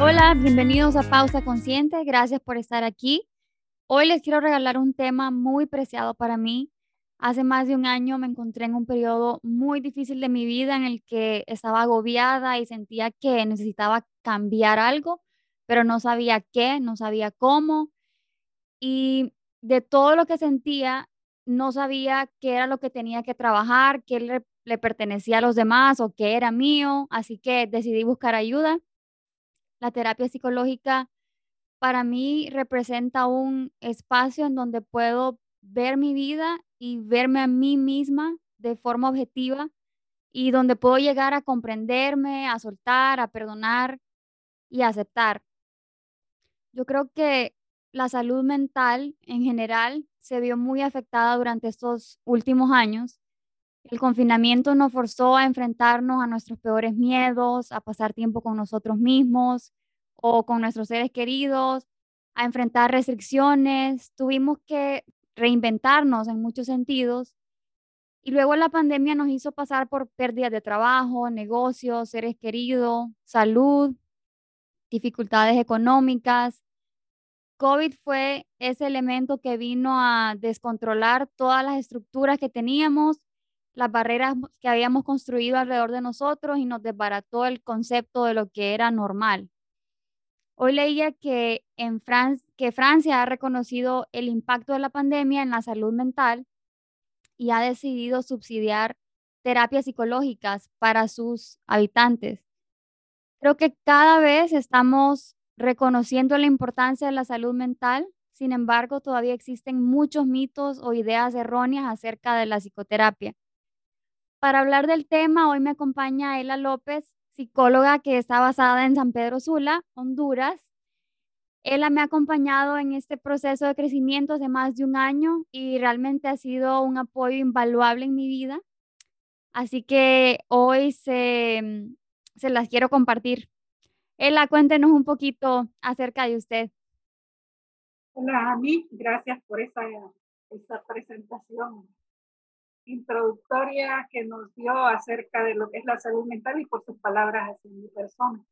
Hola, bienvenidos a Pausa Consciente. Gracias por estar aquí. Hoy les quiero regalar un tema muy preciado para mí. Hace más de un año me encontré en un periodo muy difícil de mi vida en el que estaba agobiada y sentía que necesitaba cambiar algo, pero no sabía qué, no sabía cómo. Y de todo lo que sentía, no sabía qué era lo que tenía que trabajar, qué le, pertenecía a los demás o qué era mío. Así que decidí buscar ayuda la terapia psicológica para mí representa un espacio en donde puedo ver mi vida y verme a mí misma de forma objetiva y donde puedo llegar a comprenderme, a soltar, a perdonar y a aceptar. Yo creo que la salud mental en general se vio muy afectada durante estos últimos años. El confinamiento nos forzó a enfrentarnos a nuestros peores miedos, a pasar tiempo con nosotros mismos o con nuestros seres queridos, a enfrentar restricciones. Tuvimos que reinventarnos en muchos sentidos. Y luego la pandemia nos hizo pasar por pérdidas de trabajo, negocios, seres queridos, salud, dificultades económicas. COVID fue ese elemento que vino a descontrolar todas las estructuras que teníamos, las barreras que habíamos construido alrededor de nosotros y nos desbarató el concepto de lo que era normal. Hoy leía que, en que Francia ha reconocido el impacto de la pandemia en la salud mental y ha decidido subsidiar terapias psicológicas para sus habitantes. Creo que cada vez estamos reconociendo la importancia de la salud mental, sin embargo, todavía existen muchos mitos o ideas erróneas acerca de la psicoterapia. Para hablar del tema, hoy me acompaña Ela López, psicóloga que está basada en San Pedro Sula, Honduras. Ella me ha acompañado en este proceso de crecimiento hace más de un año y realmente ha sido un apoyo invaluable en mi vida. Así que hoy se, se las quiero compartir. Ella, cuéntenos un poquito acerca de usted. Hola, Ami. Gracias por esa, esa presentación introductoria que nos dio acerca de lo que es la salud mental y por sus palabras hacia mi persona.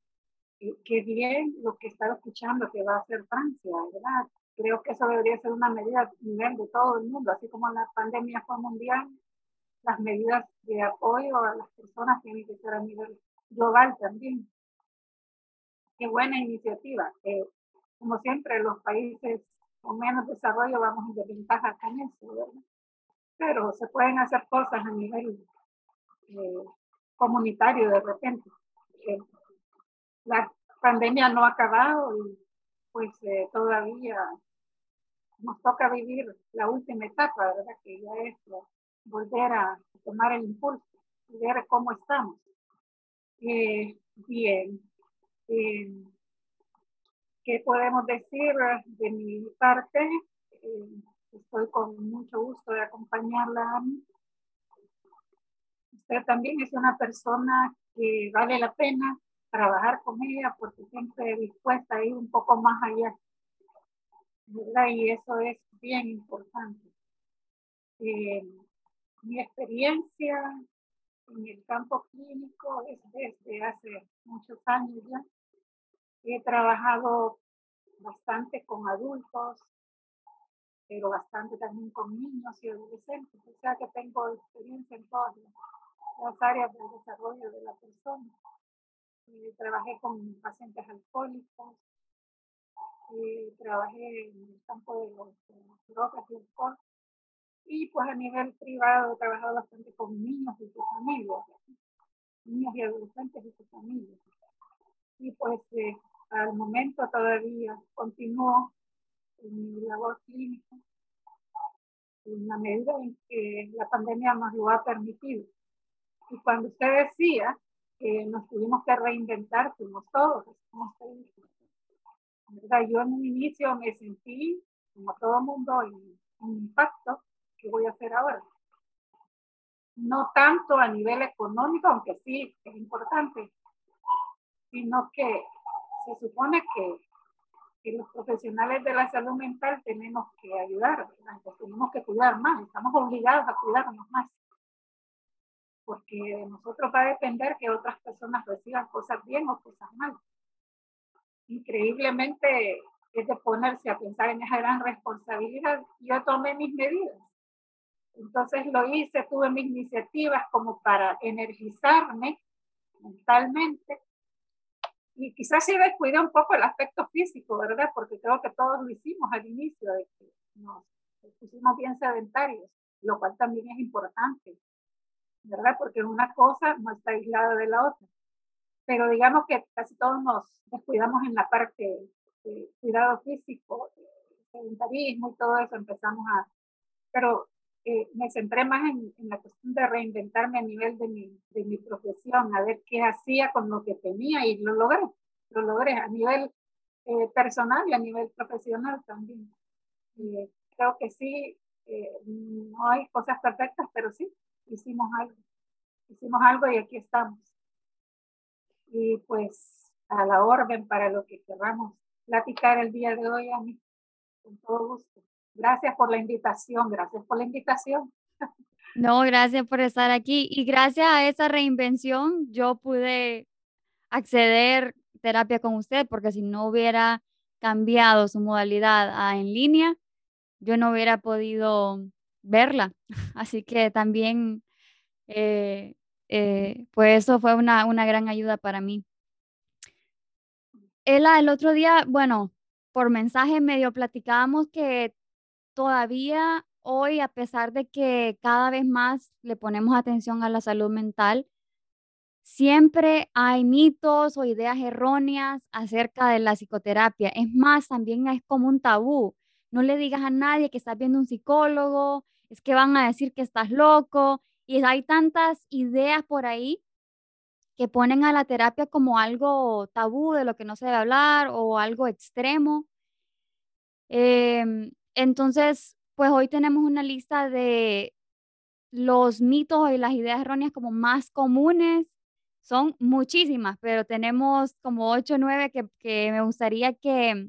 Qué bien lo que estaba escuchando que va a hacer Francia, ¿verdad? Creo que eso debería ser una medida a nivel de todo el mundo, así como la pandemia fue mundial, las medidas de apoyo a las personas tienen que ser a nivel global también. Qué buena iniciativa. como siempre, los países con menos desarrollo vamos en desventaja con eso, ¿verdad? Pero se pueden hacer cosas a nivel eh, comunitario de repente. Eh, la pandemia no ha acabado y pues eh, todavía nos toca vivir la última etapa, ¿verdad? Que ya es volver a tomar el impulso y ver cómo estamos. bien. ¿Qué podemos decir de mi parte? Estoy con mucho gusto de acompañarla. Usted también es una persona que vale la pena trabajar con ella porque siempre dispuesta a ir un poco más allá. ¿verdad? Y eso es bien importante. Eh, mi experiencia en el campo clínico es desde hace muchos años ya. He trabajado bastante con adultos, pero bastante también con niños y adolescentes, o sea que tengo experiencia en todas las áreas del desarrollo de la persona. Eh, trabajé con pacientes alcohólicos, eh, trabajé en el campo de los drogas y alcohol, y pues a nivel privado he trabajado bastante con niños y sus familias, niños y adolescentes y sus familias. Y pues eh, al momento todavía continúo en mi labor clínica en la medida en que la pandemia nos lo ha permitido. Y cuando usted decía que nos tuvimos que reinventar, fuimos todos, como Yo en un inicio me sentí, como todo mundo, en un impacto, ¿qué voy a hacer ahora? No tanto a nivel económico, aunque sí es importante, sino que se supone que, que los profesionales de la salud mental tenemos que ayudar, tenemos que cuidar más, estamos obligados a cuidarnos más porque de nosotros va a depender que otras personas reciban cosas bien o cosas mal. Increíblemente es de ponerse a pensar en esa gran responsabilidad. Yo tomé mis medidas. Entonces lo hice, tuve mis iniciativas como para energizarme mentalmente. Y quizás se descuida un poco el aspecto físico, ¿verdad? Porque creo que todos lo hicimos al inicio, de nos pusimos bien sedentarios, lo cual también es importante ¿verdad? Porque una cosa no está aislada de la otra. Pero digamos que casi todos nos descuidamos en la parte de cuidado físico, sedentarismo y todo eso, empezamos a... Pero eh, me centré más en, la cuestión de reinventarme a nivel de mi, de mi profesión, a ver qué hacía con lo que tenía y lo logré, lo logré a nivel eh, personal y a nivel profesional también. Eh, creo que sí, no hay cosas perfectas, pero sí, hicimos algo. Hicimos algo y aquí estamos. Y pues a la orden para lo que queramos platicar el día de hoy a mí, con todo gusto. Gracias por la invitación, gracias por la invitación. No, gracias por estar aquí y gracias a esa reinvención yo pude acceder terapia con usted porque si no hubiera cambiado su modalidad a en línea, yo no hubiera podido verla. Así que también, eh, eh, pues eso fue una, una, gran ayuda para mí. Ella, el otro día, bueno, por mensaje medio platicábamos que todavía hoy, a pesar de que cada vez más le ponemos atención a la salud mental, siempre hay mitos o ideas erróneas acerca de la psicoterapia. Es más, también es como un tabú. No le digas a nadie que estás viendo un psicólogo, es que van a decir que estás loco y hay tantas ideas por ahí que ponen a la terapia como algo tabú de lo que no se debe hablar o algo extremo. Em, entonces, pues hoy tenemos una lista de los mitos y las ideas erróneas como más comunes. Son muchísimas, pero tenemos como ocho o nueve que, que me gustaría que,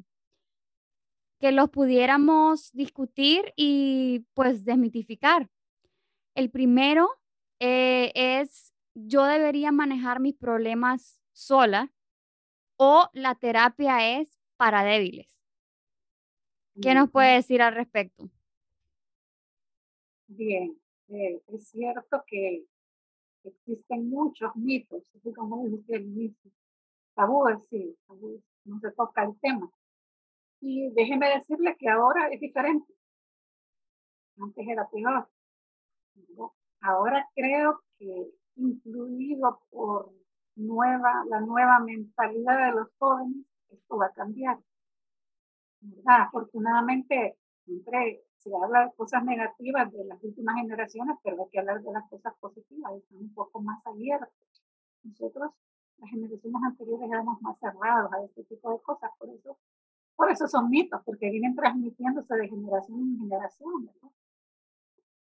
que los pudiéramos discutir y pues desmitificar. El primero eh, es yo debería manejar mis problemas sola o la terapia es para débiles. ¿Qué nos puede decir al respecto? Bien, eh, es cierto que existen muchos mitos, así como dice el inicio. Tabúes, sí, tabúes, no se toca el tema. Y déjeme decirle que ahora es diferente. Antes era peor. Ahora creo que influido por nueva, la nueva mentalidad de los jóvenes, esto va a cambiar. Afortunadamente, siempre se habla de cosas negativas de las últimas generaciones, pero hay que hablar de las cosas positivas, están un poco más abiertos. Nosotros, las generaciones anteriores, éramos más cerrados a este tipo de cosas, por eso por eso son mitos, porque vienen transmitiéndose de generación en generación.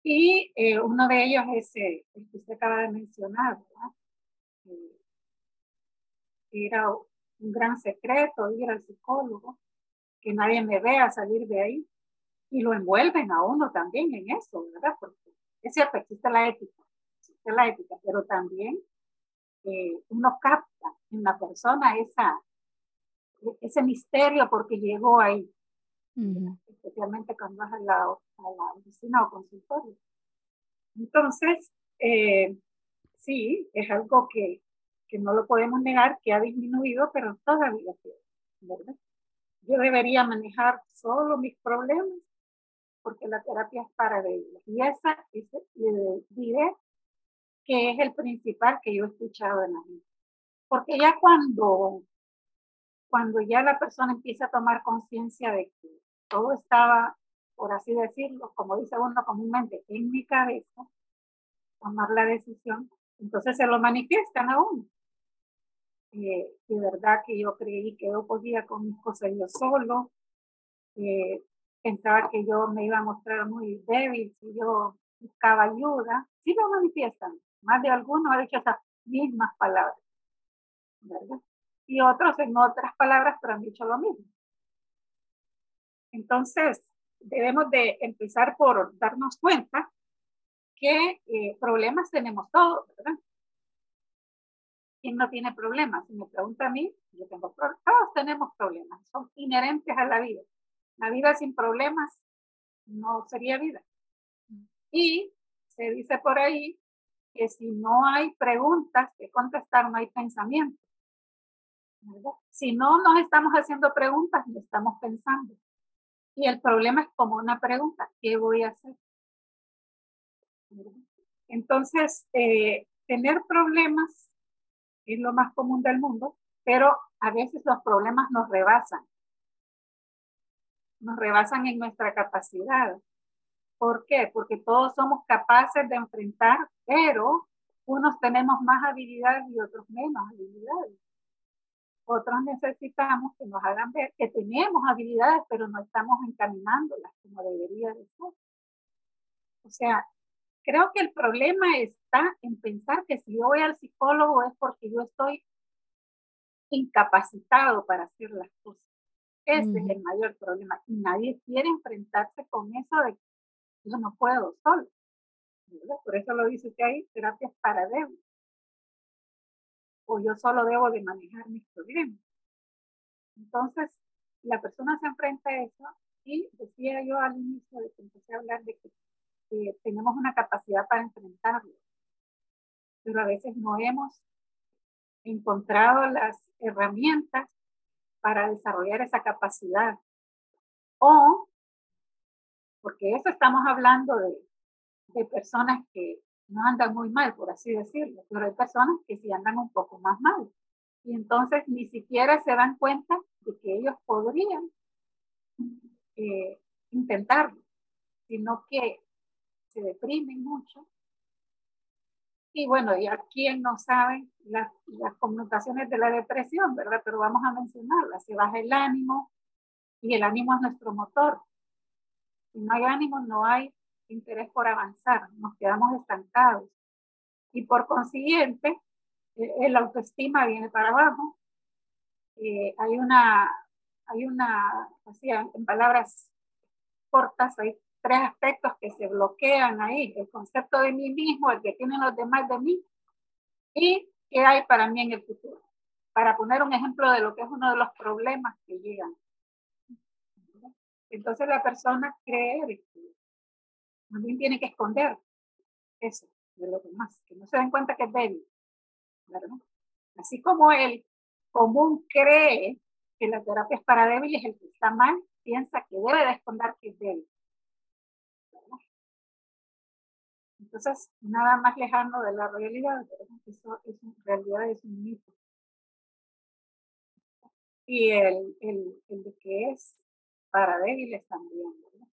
Y eh, uno de ellos es eh, el que usted acaba de mencionar, eh, era un gran secreto ir al psicólogo, que nadie me vea salir de ahí. Y lo envuelven a uno también en eso, ¿verdad? Porque es cierto, existe la ética, existe la ética, pero también uno capta en la persona esa, ese misterio porque llegó ahí, especialmente cuando vas a la, a la oficina o consultorio. Entonces, eh, sí, es algo que, que, no lo podemos negar, que ha disminuido, pero todavía ¿verdad? Yo debería manejar solo mis problemas porque la terapia es para ellos. Y esa, le diré que es el principal que yo he escuchado en la vida. Porque ya cuando cuando ya la persona empieza a tomar conciencia de que todo estaba, por así decirlo, como dice uno comúnmente, en mi cabeza, tomar la decisión, entonces se lo manifiestan a uno. Eh, de verdad que yo creí que yo podía con mis cosas yo solo. Eh, pensaba que yo me iba a mostrar muy débil si yo buscaba ayuda. Sí lo manifiestan. Más de algunos ha dicho esas mismas palabras. ¿verdad? Y otros en otras palabras, pero han dicho lo mismo. Entonces, debemos de empezar por darnos cuenta que eh, problemas tenemos todos, ¿verdad? ¿Quién no tiene problemas? Si me pregunta a mí, yo tengo problemas. Todos tenemos problemas, son inherentes a la vida. La vida sin problemas no sería vida. Y se dice por ahí que si no hay preguntas que contestar, no hay pensamiento. Si no nos estamos haciendo preguntas, no estamos pensando. Y el problema es como una pregunta, ¿qué voy a hacer? Entonces, eh, tener problemas es lo más común del mundo, pero a veces los problemas nos rebasan. Nos rebasan en nuestra capacidad. ¿Por qué? Porque todos somos capaces de enfrentar, pero unos tenemos más habilidades y otros menos habilidades. Otros necesitamos que nos hagan ver que tenemos habilidades, pero no estamos encaminándolas como debería de ser. O sea, creo que el problema está en pensar que si yo voy al psicólogo es porque yo estoy incapacitado para hacer las cosas. Ese es el mayor problema. Y nadie quiere enfrentarse con eso de que yo no puedo solo. Por eso lo dice que hay terapias para débiles o yo solo debo de manejar mis problemas. Entonces, la persona se enfrenta a eso y decía yo al inicio de que empecé a hablar de que tenemos una capacidad para enfrentarlo, pero a veces no hemos encontrado las herramientas para desarrollar esa capacidad. O, porque eso estamos hablando de, de personas que no andan muy mal, por así decirlo, pero hay personas que sí andan un poco más mal. Y entonces ni siquiera se dan cuenta de que ellos podrían eh, intentarlo, sino que se deprimen mucho. Y bueno, y aquí no sabe las, las connotaciones de la depresión, ¿verdad? Pero vamos a mencionarlas. Se baja el ánimo y el ánimo es nuestro motor. Si no hay ánimo, no hay interés por avanzar, nos quedamos estancados. Y por consiguiente, eh, el autoestima viene para abajo. Eh, hay una, hay una, así en palabras cortas, hay tres aspectos que se bloquean ahí. El concepto de mí mismo, el que tienen los demás de mí, y qué hay para mí en el futuro. Para poner un ejemplo de lo que es uno de los problemas que llegan. Entonces la persona cree también tiene que esconder eso de los demás, que no se den cuenta que es débil. Así como el común cree que la terapia es para débiles, el que está mal piensa que debe de esconder que es débil. Entonces, nada más lejano de la realidad, eso es, realidad es un mito. Y el, el, el de que es para débiles también, ¿verdad?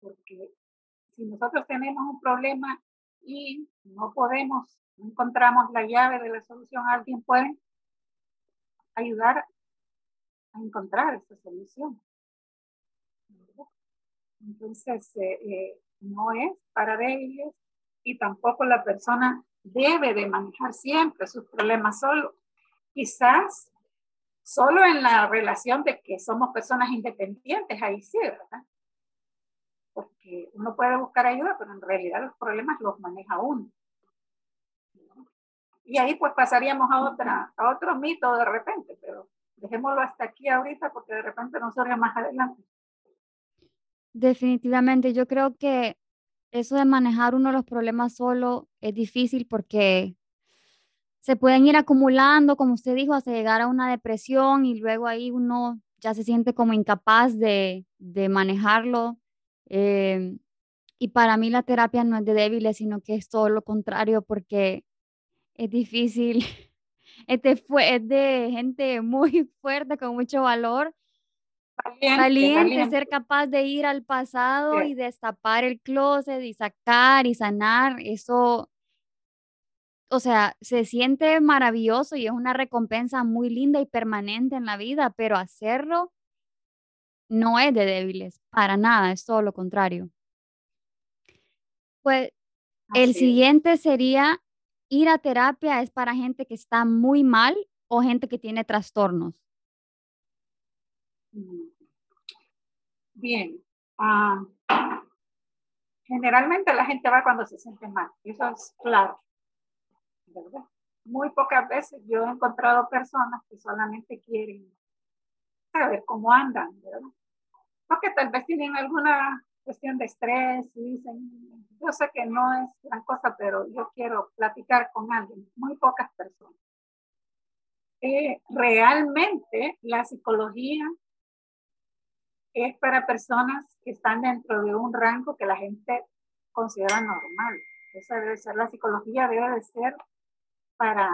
Porque si nosotros tenemos un problema y no podemos, no encontramos la llave de la solución, alguien puede ayudar a encontrar esa solución. Entonces, eh, eh, no es para débiles y tampoco la persona debe de manejar siempre sus problemas solo. Quizás solo en la relación de que somos personas independientes, ahí sí, ¿verdad? porque uno puede buscar ayuda, pero en realidad los problemas los maneja uno. Y ahí pues pasaríamos a, otra, a otro mito de repente, pero dejémoslo hasta aquí ahorita porque de repente nos surge más adelante. Definitivamente, yo creo que eso de manejar uno de los problemas solo es difícil porque se pueden ir acumulando, como usted dijo, hasta llegar a una depresión y luego ahí uno ya se siente como incapaz de, de manejarlo Em, y para mí la terapia no es de débiles, sino que es todo lo contrario porque es difícil. Este fue, es de gente muy fuerte, con mucho valor. Valiente, ser capaz de ir al pasado y destapar el closet y sacar y sanar, eso, o sea, se siente maravilloso y es una recompensa muy linda y permanente en la vida, pero hacerlo no es de débiles, para nada, es todo lo contrario. Pues el siguiente sería ir a terapia es para gente que está muy mal o gente que tiene trastornos. Bien. Ah, generalmente la gente va cuando se siente mal, eso es claro. Muy pocas veces yo he encontrado personas que solamente quieren saber cómo andan, ¿verdad? Porque tal vez tienen alguna cuestión de estrés y dicen, yo sé que no es gran cosa, pero yo quiero platicar con alguien, muy pocas personas. Eh, realmente la psicología es para personas que están dentro de un rango que la gente considera normal. Esa debe ser la psicología, debe de ser para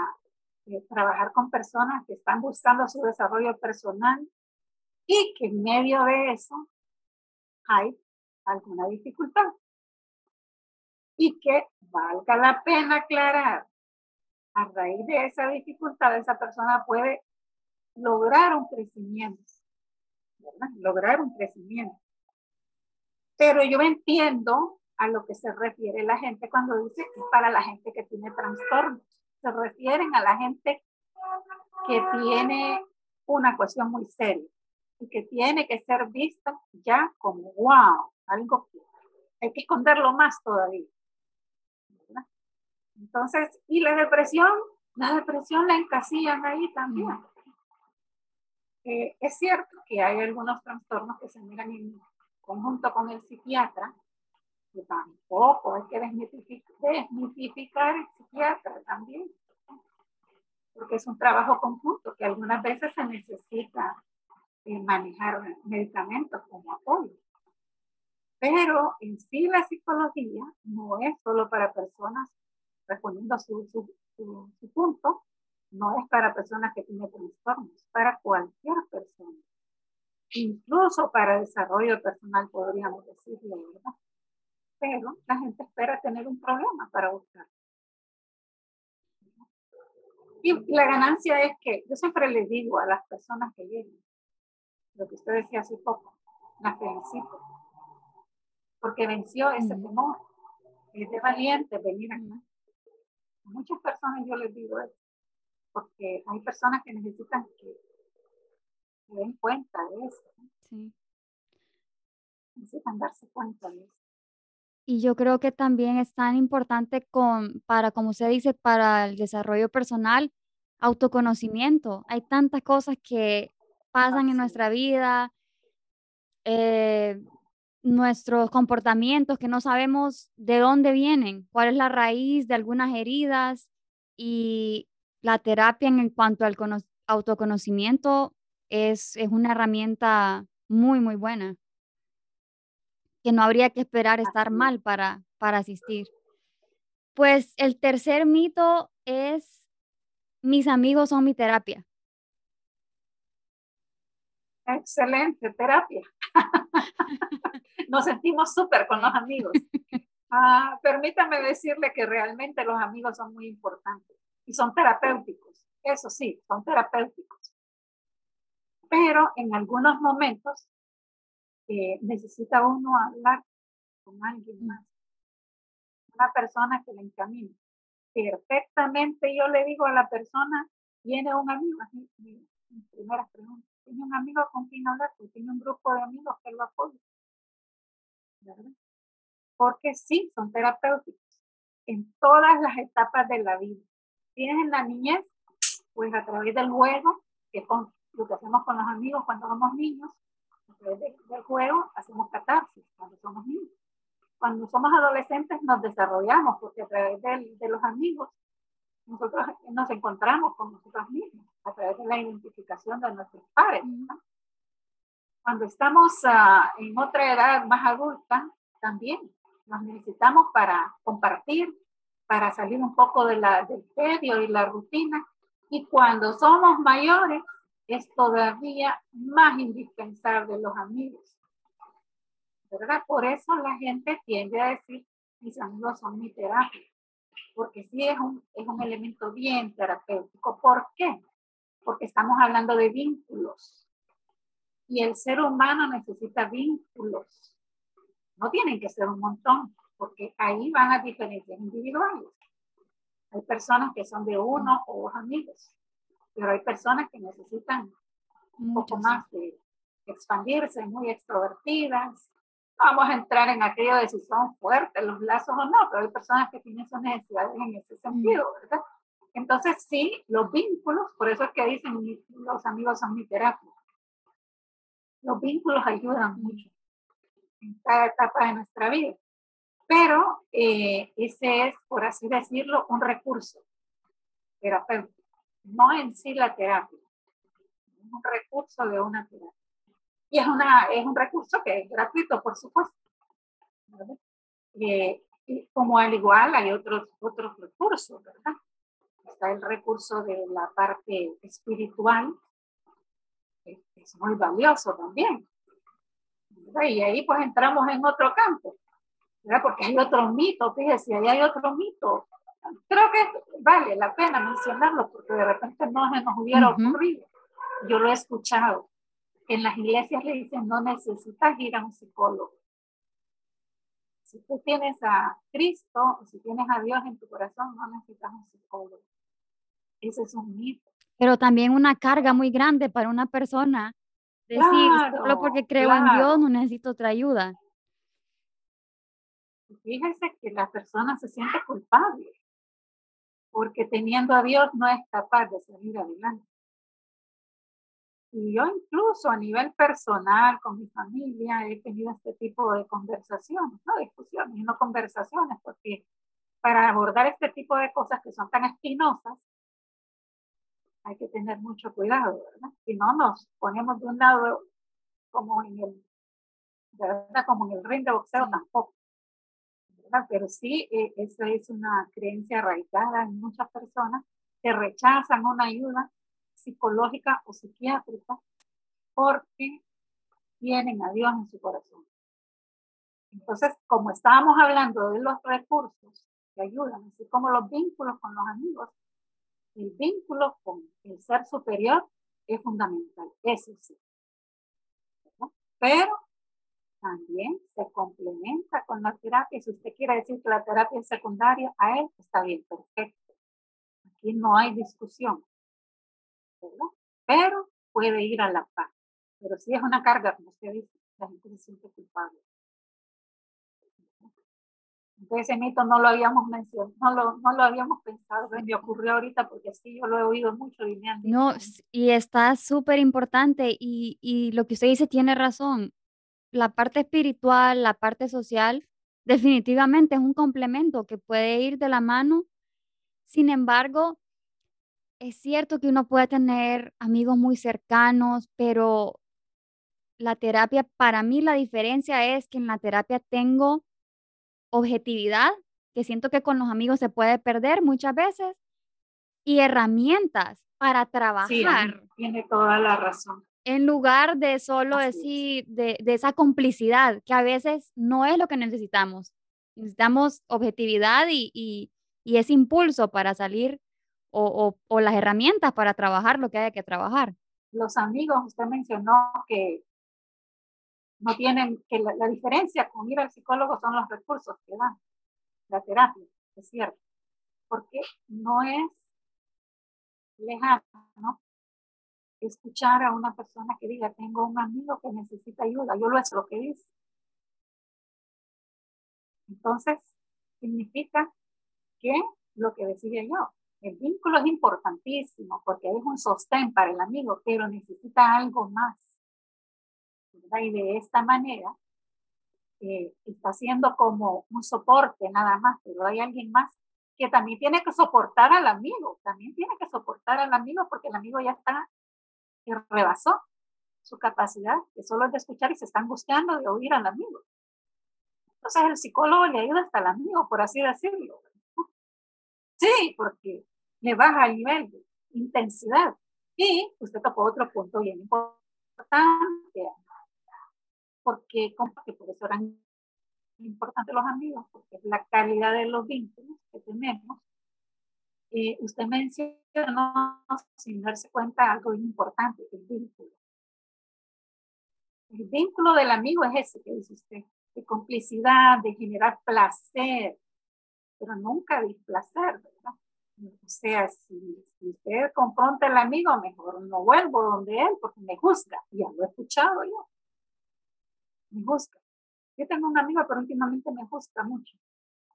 eh, trabajar con personas que están buscando su desarrollo personal y que en medio de eso hay alguna dificultad. Y que valga la pena aclarar, a raíz de esa dificultad, esa persona puede lograr un crecimiento, lograr un crecimiento. Pero yo entiendo a lo que se refiere la gente cuando dice que es para la gente que tiene trastornos. Se refieren a la gente que tiene una cuestión muy seria y que tiene que ser vista ya como wow, algo que hay que esconderlo más todavía. Entonces, y la depresión, la depresión la encasillan ahí también. Eh, es cierto que hay algunos trastornos que se miran en conjunto con el psiquiatra, que tampoco hay que desmitificar, el psiquiatra también, porque es un trabajo conjunto que algunas veces se necesita eh, manejar medicamentos como apoyo. Pero en sí la psicología no es solo para personas, respondiendo su, su, su, punto, no es para personas que tienen trastornos, para cualquier persona. Incluso para desarrollo personal, podríamos decirlo, ¿verdad? Pero la gente espera tener un problema para buscar. Y la ganancia es que yo siempre le digo a las personas que vienen, lo que usted decía hace poco, la felicito porque venció ese temor. Es de valiente venir acá. muchas personas yo les digo eso, porque hay personas que necesitan que se den cuenta de eso. Sí. Necesitan darse cuenta de eso. Y yo creo que también es tan importante con, para, como usted dice, para el desarrollo personal, autoconocimiento. Hay tantas cosas que pasan en nuestra vida, eh, nuestros comportamientos que no sabemos de dónde vienen, cuál es la raíz de algunas heridas y la terapia en cuanto al autoconocimiento es, es una herramienta muy, muy buena, que no habría que esperar estar mal para, para asistir. Pues el tercer mito es, mis amigos son mi terapia. Excelente terapia. Nos sentimos súper con los amigos. Ah, permítame decirle que realmente los amigos son muy importantes y son terapéuticos. Eso sí, son terapéuticos. Pero en algunos momentos eh, necesita uno hablar con alguien más. Una persona que le encamine. Perfectamente yo le digo a la persona, tiene un amigo, así, mi, primera pregunta tiene un amigo con quien hablar, tiene un grupo de amigos que lo apoyan. ¿verdad? Porque sí, son terapéuticos en todas las etapas de la vida. Tienes en la niñez, pues a través del juego, que es lo que hacemos con los amigos cuando somos niños, a través del juego hacemos catarsis cuando somos niños. Cuando somos adolescentes nos desarrollamos porque a través de, de los amigos nosotros nos encontramos con nosotros mismos a través de la identificación de nuestros padres. Cuando estamos ah, en otra edad más adulta, también nos necesitamos para compartir, para salir un poco de la, del tedio y la rutina. Y cuando somos mayores, es todavía más indispensable los amigos. ¿Verdad? Por eso la gente tiende a decir, mis amigos son mi terapia. porque sí es un, es un elemento bien terapéutico. ¿Por qué? Porque estamos hablando de vínculos. Y el ser humano necesita vínculos. No tienen que ser un montón, porque ahí van las diferencias individuales. Hay personas que son de uno o dos amigos, pero hay personas que necesitan un poco más de expandirse, muy extrovertidas. Vamos a entrar en aquello de si son fuertes los lazos o no, pero hay personas que tienen sus necesidades en ese sentido, ¿verdad? Entonces, sí, los vínculos, por eso es que dicen los amigos son mi terapia. Los vínculos ayudan mucho en cada etapa de nuestra vida. Pero eh, ese es, por así decirlo, un recurso terapéutico, no en sí la terapia, es un recurso de una terapia. Y es, una, es un recurso que es gratuito, por supuesto. Eh, y como al igual hay otros, otros recursos, ¿verdad? Está el recurso de la parte espiritual, que es muy valioso también. Y ahí pues entramos en otro campo, ¿verdad? porque hay otro mito, fíjese, ahí hay otro mito. Creo que vale la pena mencionarlo porque de repente no se nos hubiera ocurrido. Yo lo he escuchado. En las iglesias le dicen, no necesitas ir a un psicólogo. Si tú tienes a Cristo o si tienes a Dios en tu corazón, no necesitas un psicólogo. Ese es un mito. Pero también una carga muy grande para una persona Decir, solo porque creo en Dios no necesito otra ayuda. Fíjese que la persona se siente culpable porque teniendo a Dios no es capaz de salir adelante. Y yo incluso a nivel personal con mi familia he tenido este tipo de conversaciones, no discusiones, no conversaciones, porque para abordar este tipo de cosas que son tan espinosas, hay que tener mucho cuidado, ¿verdad? Si no nos ponemos de un lado como en el, ¿verdad? Como en el ring de boxeo tampoco. ¿Verdad? Pero sí, eh, esa es una creencia arraigada en muchas personas que rechazan una ayuda psicológica o psiquiátrica porque tienen a Dios en su corazón. Entonces, como estábamos hablando de los recursos que ayudan, así como los vínculos con los amigos, el vínculo con el ser superior es fundamental, eso sí. Pero también se complementa con la terapia. Si usted quiere decir que la terapia es secundaria, a él está bien, perfecto. Aquí no hay discusión. Pero puede ir a la paz. Pero si es una carga, como usted dice, la gente se siente culpable. Entonces ese mito no lo habíamos mencionado, no lo, no lo habíamos pensado, me ocurrió ahorita porque sí, yo lo he oído mucho y No, y está súper importante y, y lo que usted dice tiene razón. La parte espiritual, la parte social, definitivamente es un complemento que puede ir de la mano. Sin embargo, es cierto que uno puede tener amigos muy cercanos, pero la terapia, para mí la diferencia es que en la terapia tengo objetividad, que siento que con los amigos se puede perder muchas veces, y herramientas para trabajar. Sí, tiene toda la razón. En lugar de solo decir, de, de, esa complicidad, que a veces no es lo que necesitamos. Necesitamos objetividad y, y, y ese impulso para salir o, o, o, las herramientas para trabajar lo que haya que trabajar. Los amigos, usted mencionó que no tienen, que la, diferencia con ir al psicólogo son los recursos que dan, la terapia, es cierto, porque no es lejano, ¿no? Escuchar a una persona que diga, tengo un amigo que necesita ayuda, yo lo es lo que dice. Entonces, significa que lo que decía yo, el vínculo es importantísimo porque es un sostén para el amigo, pero necesita algo más y de esta manera eh, está siendo como un soporte nada más, pero hay alguien más que también tiene que soportar al amigo, también tiene que soportar al amigo porque el amigo ya está, que rebasó su capacidad, que solo es de escuchar y se está angustiando de oír al amigo. Entonces el psicólogo le ayuda hasta al amigo, por así decirlo. Sí, porque le baja el nivel de intensidad. Y usted tocó otro punto bien importante, porque, que por eso eran importante los amigos, porque es la calidad de los vínculos que tenemos. Eh, usted mencionó, sin darse cuenta, algo importante, el vínculo. El vínculo del amigo es ese que dice usted, de complicidad, de generar placer, pero nunca displacer, ¿verdad? O sea, si, usted confronta al amigo, mejor no vuelvo donde él porque me juzga. Ya lo he escuchado yo. Me juzga. Yo tengo un amigo, pero últimamente me juzga mucho.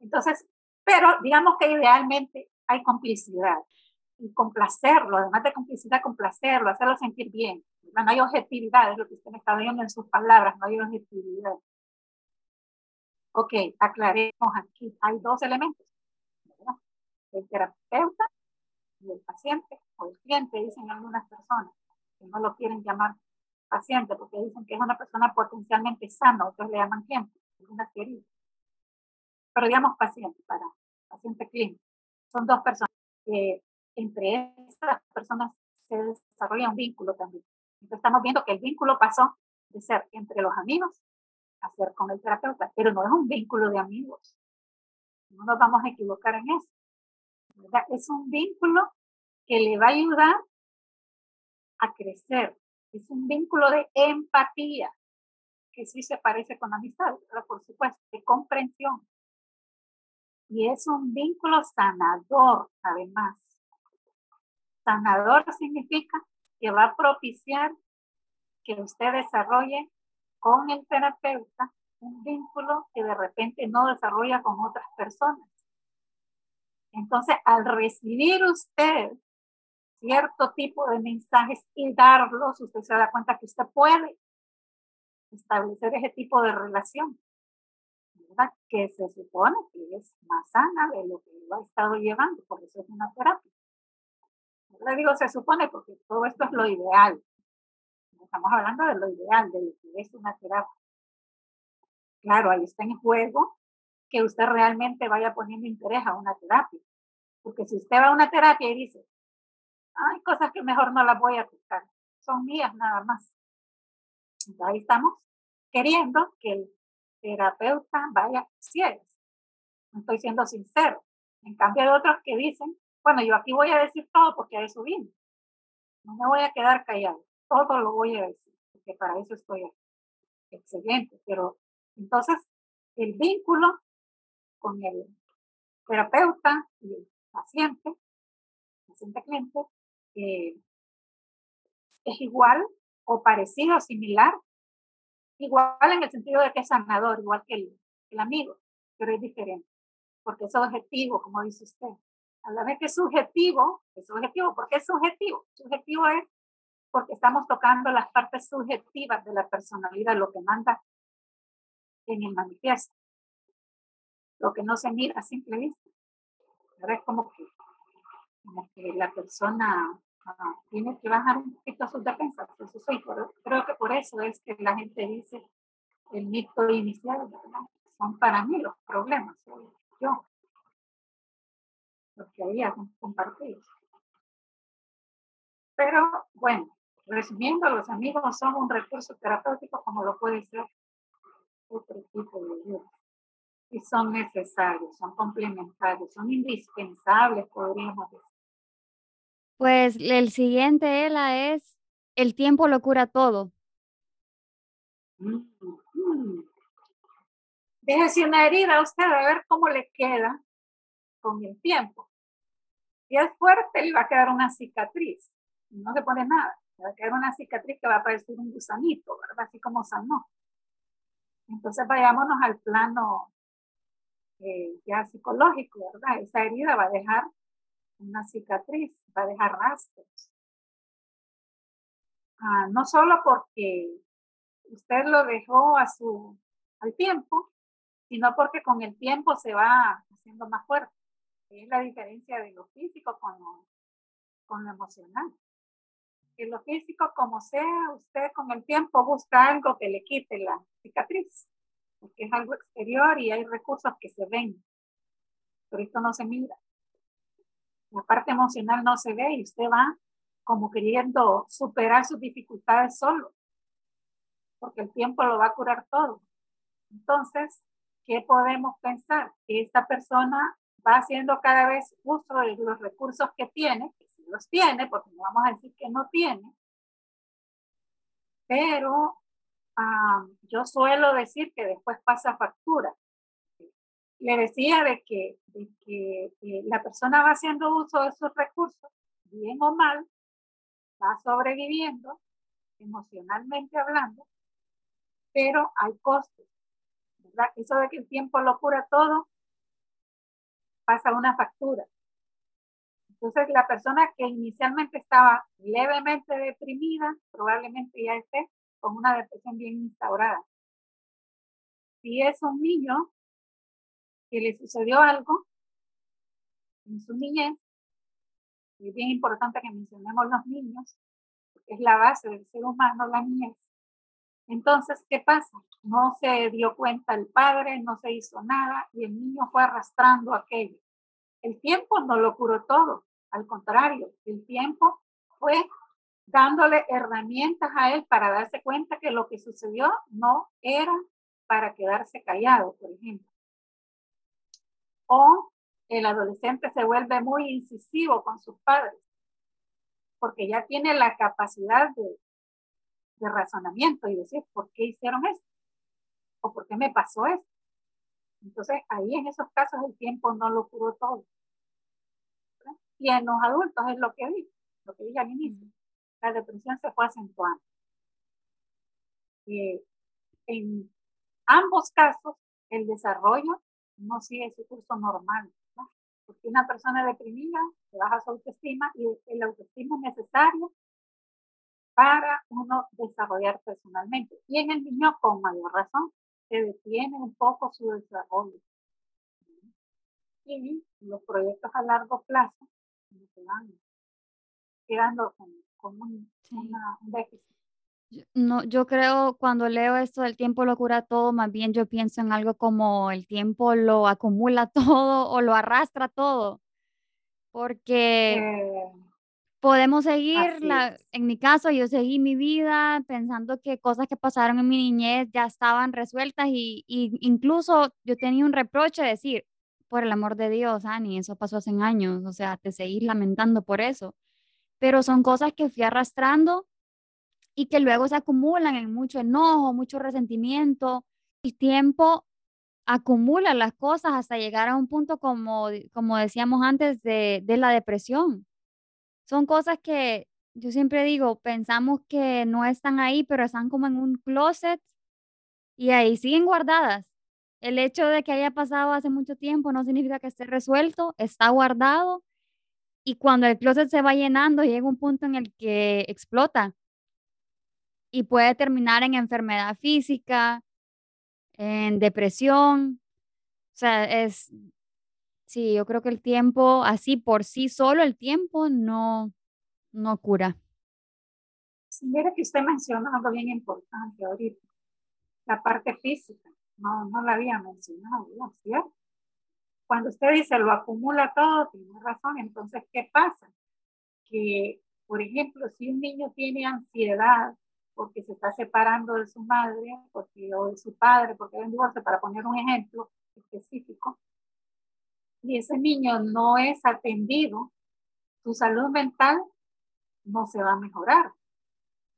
Entonces, pero digamos que idealmente hay complicidad y complacerlo, además de complicidad, complacerlo, hacerlo sentir bien. No hay objetividad, es lo que usted me está viendo en sus palabras, no hay objetividad. Ok, aclaremos aquí. Hay dos elementos el terapeuta y el paciente o el cliente, dicen algunas personas, que no lo quieren llamar paciente porque dicen que es una persona potencialmente sana, otros le llaman cliente, algunas queridas. Pero digamos paciente para paciente clínico. Son dos personas que entre esas personas se desarrolla un vínculo también. Entonces estamos viendo que el vínculo pasó de ser entre los amigos a ser con el terapeuta, pero no es un vínculo de amigos. No nos vamos a equivocar en eso. Es un vínculo que le va a ayudar a crecer. Es un vínculo de empatía, que sí se parece con amistad, pero por supuesto, de comprensión. Y es un vínculo sanador, además. Sanador significa que va a propiciar que usted desarrolle con el terapeuta un vínculo que de repente no desarrolla con otras personas. Entonces, al recibir usted cierto tipo de mensajes y darlos, usted se da cuenta que usted puede establecer ese tipo de relación, ¿verdad? Que se supone que es más sana de lo que lo ha estado llevando, por eso es una terapia. Le digo se supone porque todo esto es lo ideal. Estamos hablando de lo ideal, de lo que es una terapia. Claro, ahí está en juego que usted realmente vaya poniendo interés a una terapia. Porque si usted va a una terapia y dice, hay cosas que mejor no las voy a tocar, son mías nada más. Entonces ahí estamos queriendo que el terapeuta vaya ciegas. No estoy siendo sincero. En cambio hay otros que dicen, bueno, yo aquí voy a decir todo porque a eso vine. No me voy a quedar callado. Todo lo voy a decir, porque para eso estoy aquí. Excelente. Pero entonces el vínculo con el terapeuta y el paciente, paciente cliente, eh, es igual o parecido similar, igual en el sentido de que es sanador, igual que el, el amigo, pero es diferente, porque es objetivo, como dice usted. A la vez que es subjetivo, es subjetivo, ¿por qué es subjetivo? Subjetivo es porque estamos tocando las partes subjetivas de la personalidad, lo que manda en el manifiesto lo que no se mira a simple vista. Es como que, la persona ah, tiene que bajar un poquito sus defensas. Eso soy, creo que por eso es que la gente dice el mito inicial, son para mí los problemas, yo. Los que había compartido. Pero bueno, resumiendo, los amigos son un recurso terapéutico como lo puede ser otro tipo de ayuda y son necesarios, son complementarios, son indispensables, podríamos decir. Pues el siguiente, Ela, es el tiempo lo cura todo. Déjese una herida usted a ver cómo le queda con el tiempo. Si es fuerte, le va a quedar una cicatriz. No se pone nada. Le va a quedar una cicatriz que va a parecer un gusanito, ¿verdad? Así como sanó. Entonces vayámonos al plano eh, ya psicológico, ¿verdad? Esa herida va a dejar una cicatriz, va a dejar rastros. Ah, no solo porque usted lo dejó a su, al tiempo, sino porque con el tiempo se va haciendo más fuerte. Es la diferencia de lo físico con lo, con lo emocional. En lo físico, como sea, usted con el tiempo busca algo que le quite la cicatriz porque es algo exterior y hay recursos que se ven, pero esto no se mira. La parte emocional no se ve y usted va como queriendo superar sus dificultades solo, porque el tiempo lo va a curar todo. Entonces, ¿qué podemos pensar? Que esta persona va haciendo cada vez uso de los recursos que tiene, que sí los tiene, porque no vamos a decir que no tiene, pero ah, yo suelo decir que después pasa factura. Le decía de que, de que eh, la persona va haciendo uso de sus recursos, bien o mal, va sobreviviendo, emocionalmente hablando, pero hay costos. ¿verdad? Eso de que el tiempo lo cura todo, pasa una factura. Entonces, la persona que inicialmente estaba levemente deprimida, probablemente ya esté con una depresión bien instaurada. Si es un niño que le sucedió algo en su niñez, es bien importante que mencionemos los niños, porque es la base del ser humano, la niñez. Entonces, ¿qué pasa? No se dio cuenta el padre, no se hizo nada y el niño fue arrastrando aquello. El tiempo no lo curó todo, al contrario, el tiempo fue dándole herramientas a él para darse cuenta que lo que sucedió no era para quedarse callado, por ejemplo. O el adolescente se vuelve muy incisivo con sus padres, porque ya tiene la capacidad de, de razonamiento y decir, ¿por qué hicieron esto? ¿O por qué me pasó esto? Entonces, ahí en esos casos el tiempo no lo curó todo. Y en los adultos es lo que vi, lo que dije al inicio. La depresión se fue acentuando. Y en ambos casos, el desarrollo no sigue su curso normal. Porque una persona deprimida se baja su autoestima y el autoestima es necesario para uno desarrollar personalmente. Y en el niño, con mayor razón, se detiene un poco su desarrollo. Y los proyectos a largo plazo se van quedando con, un, déficit. No, yo creo cuando leo esto del tiempo lo cura todo, más bien yo pienso en algo como el tiempo lo acumula todo o lo arrastra todo, porque eh, podemos seguir, la, en mi caso, yo seguí mi vida pensando que cosas que pasaron en mi niñez ya estaban resueltas y, incluso yo tenía un reproche de decir, por el amor de Dios, Ani, eso pasó hace años, o sea, te seguís lamentando por eso. Pero son cosas que fui arrastrando y que luego se acumulan en mucho enojo, mucho resentimiento. El tiempo acumula las cosas hasta llegar a un punto como, como decíamos antes de, de la depresión son cosas que yo siempre digo, pensamos que no están ahí, pero están como en un closet y ahí siguen guardadas. El hecho de que haya pasado hace mucho tiempo no significa que esté resuelto, está guardado y cuando el closet se va llenando llega un punto en el que explota y puede terminar en enfermedad física, en depresión. O sea, es Sí, yo creo que el tiempo, así por sí solo, el tiempo no, no cura. Mira que usted mencionó algo bien importante ahorita, la parte física. No, no la había mencionado, ¿cierto? Cuando usted dice lo acumula todo, tiene razón. Entonces, ¿qué pasa? Que, por ejemplo, si un niño tiene ansiedad porque se está separando de su madre porque, o de su padre, porque hay un divorcio, para poner un ejemplo específico, y ese niño no es atendido, su salud mental no se va a mejorar.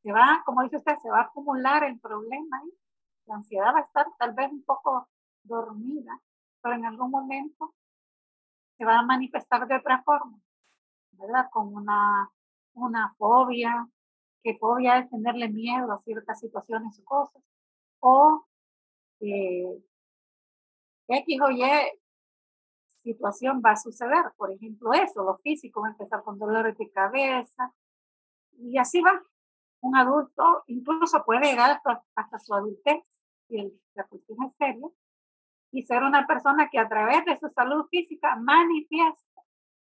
Se va, como dice usted, se va a acumular el problema y la ansiedad va a estar tal vez un poco dormida, pero en algún momento se va a manifestar de otra forma, ¿verdad? Como una, una fobia, que fobia es tenerle miedo a ciertas situaciones o cosas, o eh, X o Y situación va a suceder. Por ejemplo, eso, lo físico, empezar con dolores de cabeza y así va. Un adulto incluso puede llegar hasta, su adultez, y la cuestión es seria, y ser una persona que a través de su salud física manifiesta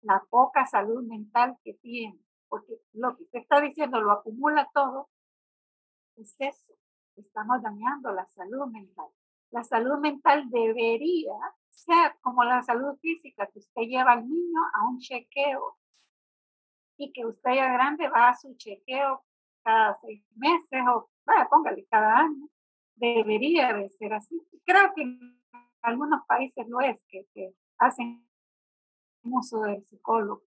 la poca salud mental que tiene. Porque lo que usted está diciendo lo acumula todo, es eso. Estamos dañando la salud mental. La salud mental debería ser como la salud física, que usted lleva al niño a un chequeo y que usted ya grande va a su chequeo cada seis meses o, vaya, póngale, cada año. Debería de ser así. Creo que en algunos países lo es, que hacen uso del psicólogo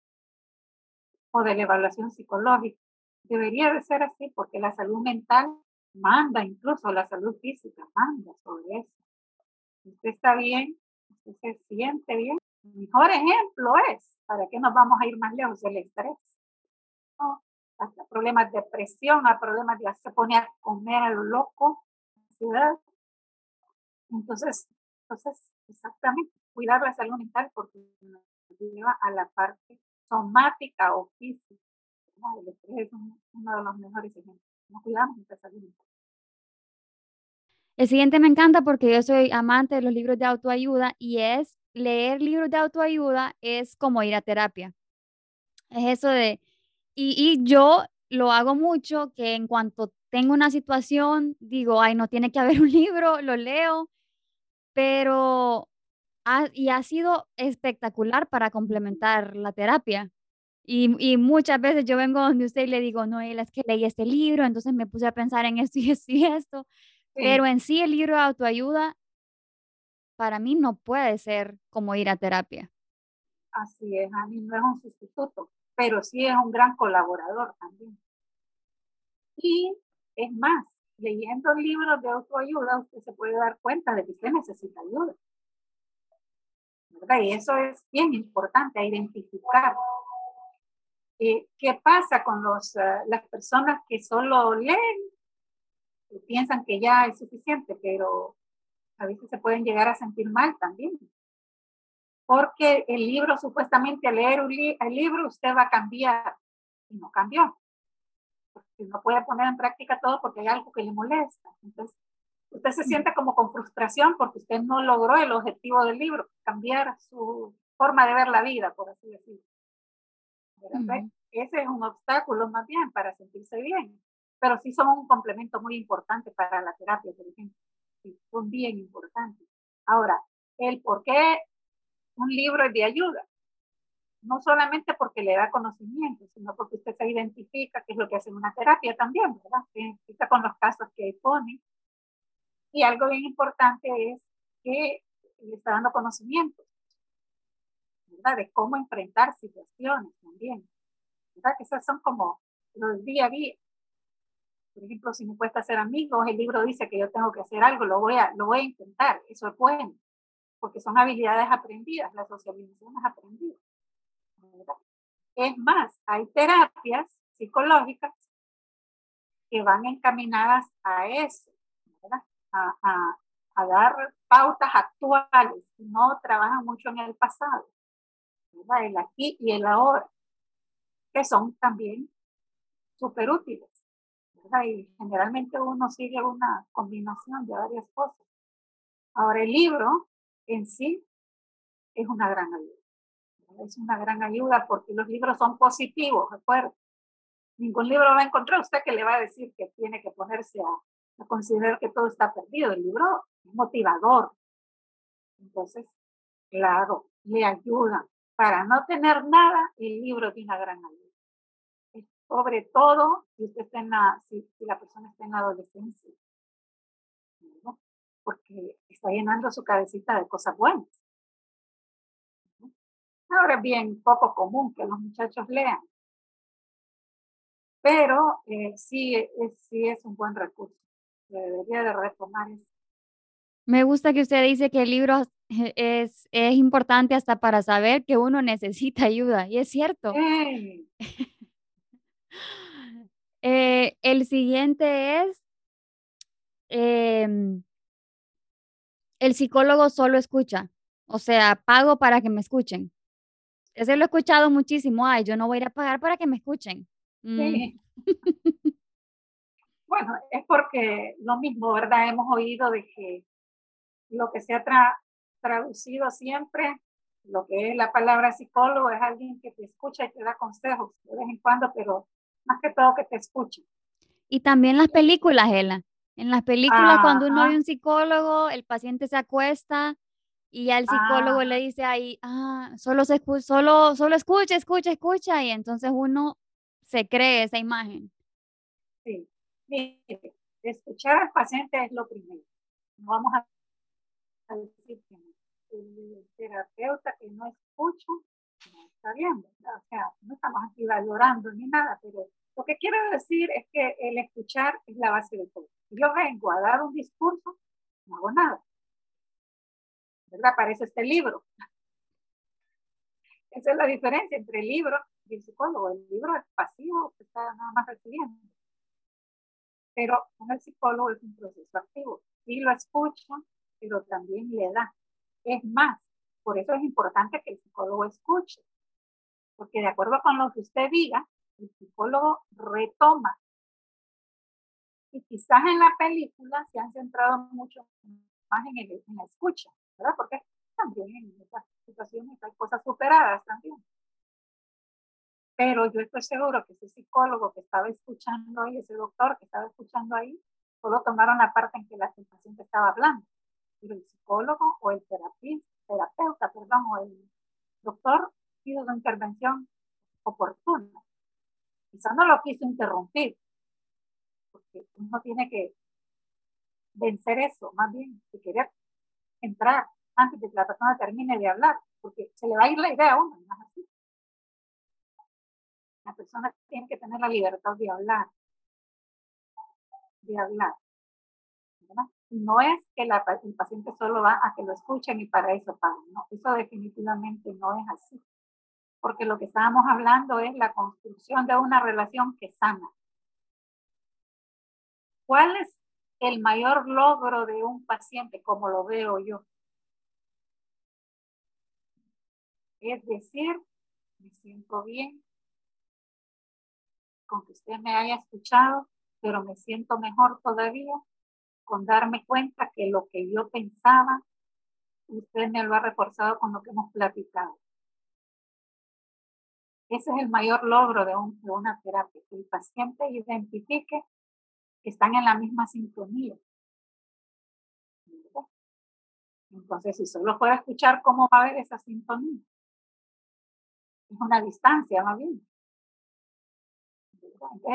de la evaluación psicológica. Debería de ser así porque la salud mental manda, incluso la salud física manda sobre eso. Usted está bien, usted se siente bien. El mejor ejemplo es, ¿para qué nos vamos a ir más lejos? El estrés. Hasta problemas de depresión, a problemas de se pone a comer a lo loco, ansiedad. Entonces, entonces, exactamente, cuidar la salud mental porque nos lleva a la parte somática o física. El estrés es uno de los mejores ejemplos. No cuidamos salud mental. El siguiente me encanta porque yo soy amante de los libros de autoayuda y es leer libros de autoayuda es como ir a terapia. Es eso de, y, y yo lo hago mucho, que en cuanto tengo una situación, digo, ay, no tiene que haber un libro, lo leo, pero, ha, y ha sido espectacular para complementar la terapia. Y, y, muchas veces yo vengo donde usted y le digo, no, es que leí este libro, entonces me puse a pensar en esto y esto y esto. Pero en sí el libro de autoayuda para mí no puede ser como ir a terapia. Así es, a mí no es un sustituto, pero sí es un gran colaborador también. Y es más, leyendo libros de autoayuda, usted se puede dar cuenta de que usted necesita ayuda. ¿Verdad? Y eso es bien importante, identificar. Eh, ¿Qué pasa con los, uh, las personas que solo leen piensan que ya es suficiente, pero a veces se pueden llegar a sentir mal también. Porque el libro, supuestamente al leer el libro, usted va a cambiar y no cambió. Porque no puede poner en práctica todo porque hay algo que le molesta. Entonces, usted se siente como con frustración porque usted no logró el objetivo del libro, cambiar su forma de ver la vida, por así decirlo. Ese es un obstáculo más bien para sentirse bien pero sí son un complemento muy importante para la terapia, por ejemplo. Sí, son bien importantes. Ahora, el por qué un libro es de ayuda. No solamente porque le da conocimiento, sino porque usted se identifica, que es lo que hace una terapia también, ¿verdad? Se identifica con los casos que pone. Y algo bien importante es que le está dando conocimiento, ¿verdad? De cómo enfrentar situaciones también, ¿verdad? Que esas son como los día a día. Por ejemplo, si me cuesta ser amigos, el libro dice que yo tengo que hacer algo, lo voy a, lo voy a intentar. Eso es bueno, porque son habilidades aprendidas, la socialización es aprendida. Es más, hay terapias psicológicas que van encaminadas a eso, a, a, a, dar pautas actuales, no trabajan mucho en el pasado, el aquí y el ahora, que son también súper útiles y generalmente uno sigue una combinación de varias cosas. Ahora, el libro en sí es una gran ayuda. Es una gran ayuda porque los libros son positivos, recuerda. Ningún libro va a encontrar usted que le va a decir que tiene que ponerse a, a considerar que todo está perdido. El libro es motivador. Entonces, claro, le ayuda. Para no tener nada, el libro tiene una gran ayuda sobre todo si usted está en la, si, la persona está en la adolescencia, porque está llenando su cabecita de cosas buenas. Ahora es bien poco común que los muchachos lean, pero eh, sí, sí es un buen recurso. Debería de retomar eso. Me gusta que usted dice que el libro es, es importante hasta para saber que uno necesita ayuda, y es cierto. Sí. Eh, el siguiente es, em, el psicólogo solo escucha, o sea, pago para que me escuchen. Ese lo he escuchado muchísimo, ay, yo no voy a ir a pagar para que me escuchen. Sí. Mm. Bueno, es porque lo mismo, ¿verdad? Hemos oído de que lo que se ha traducido siempre, lo que es la palabra psicólogo, es alguien que te escucha y te da consejos de vez en cuando, pero más que todo que te escuchen. Y también las películas, Ela. En las películas, cuando uno ve un psicólogo, el paciente se acuesta y ya el psicólogo le dice ahí, ah, solo, se solo, solo escucha, escucha, escucha, y entonces uno se cree esa imagen. Sí, escuchar al paciente es lo primero. No vamos a decir que el terapeuta que no escucha, no está bien, o sea, no estamos aquí valorando ni nada, pero lo que quiero decir es que el escuchar es la base de todo. Si yo vengo a dar un discurso, no hago nada. ¿Verdad? Parece este libro. Esa es la diferencia entre el libro y el psicólogo. El libro es pasivo, está nada más recibiendo. Pero con el psicólogo es un proceso activo. Sí lo escucha, pero también le da. Es más, por eso es importante que el psicólogo escuche. Porque de acuerdo con lo que usted diga, el psicólogo retoma. Y quizás en la película se han centrado mucho más en, el, en la escucha, ¿verdad? Porque también en estas situaciones hay cosas superadas también. Pero yo estoy seguro que ese psicólogo que estaba escuchando ahí, ese doctor que estaba escuchando ahí, solo tomaron la parte en que la paciente estaba hablando. Pero el psicólogo o el terapeuta, perdón, o el doctor hizo una intervención oportuna. Quizás no lo quiso interrumpir, porque uno tiene que vencer eso, más bien, de querer entrar antes de que la persona termine de hablar, porque se le va a ir la idea a uno, más así. La persona tiene que tener la libertad de hablar, de hablar. Y no es que el paciente solo va a que lo escuchen y para eso pagan, ¿no? Eso definitivamente no es así porque lo que estábamos hablando es la construcción de una relación que sana. ¿Cuál es el mayor logro de un paciente, como lo veo yo? Es decir, me siento bien con que usted me haya escuchado, pero me siento mejor todavía con darme cuenta que lo que yo pensaba, usted me lo ha reforzado con lo que hemos platicado. Ese es el mayor logro de, una terapia, que el paciente identifique que están en la misma sintonía. Entonces, si solo puede escuchar cómo va a haber esa sintonía, es una distancia más bien.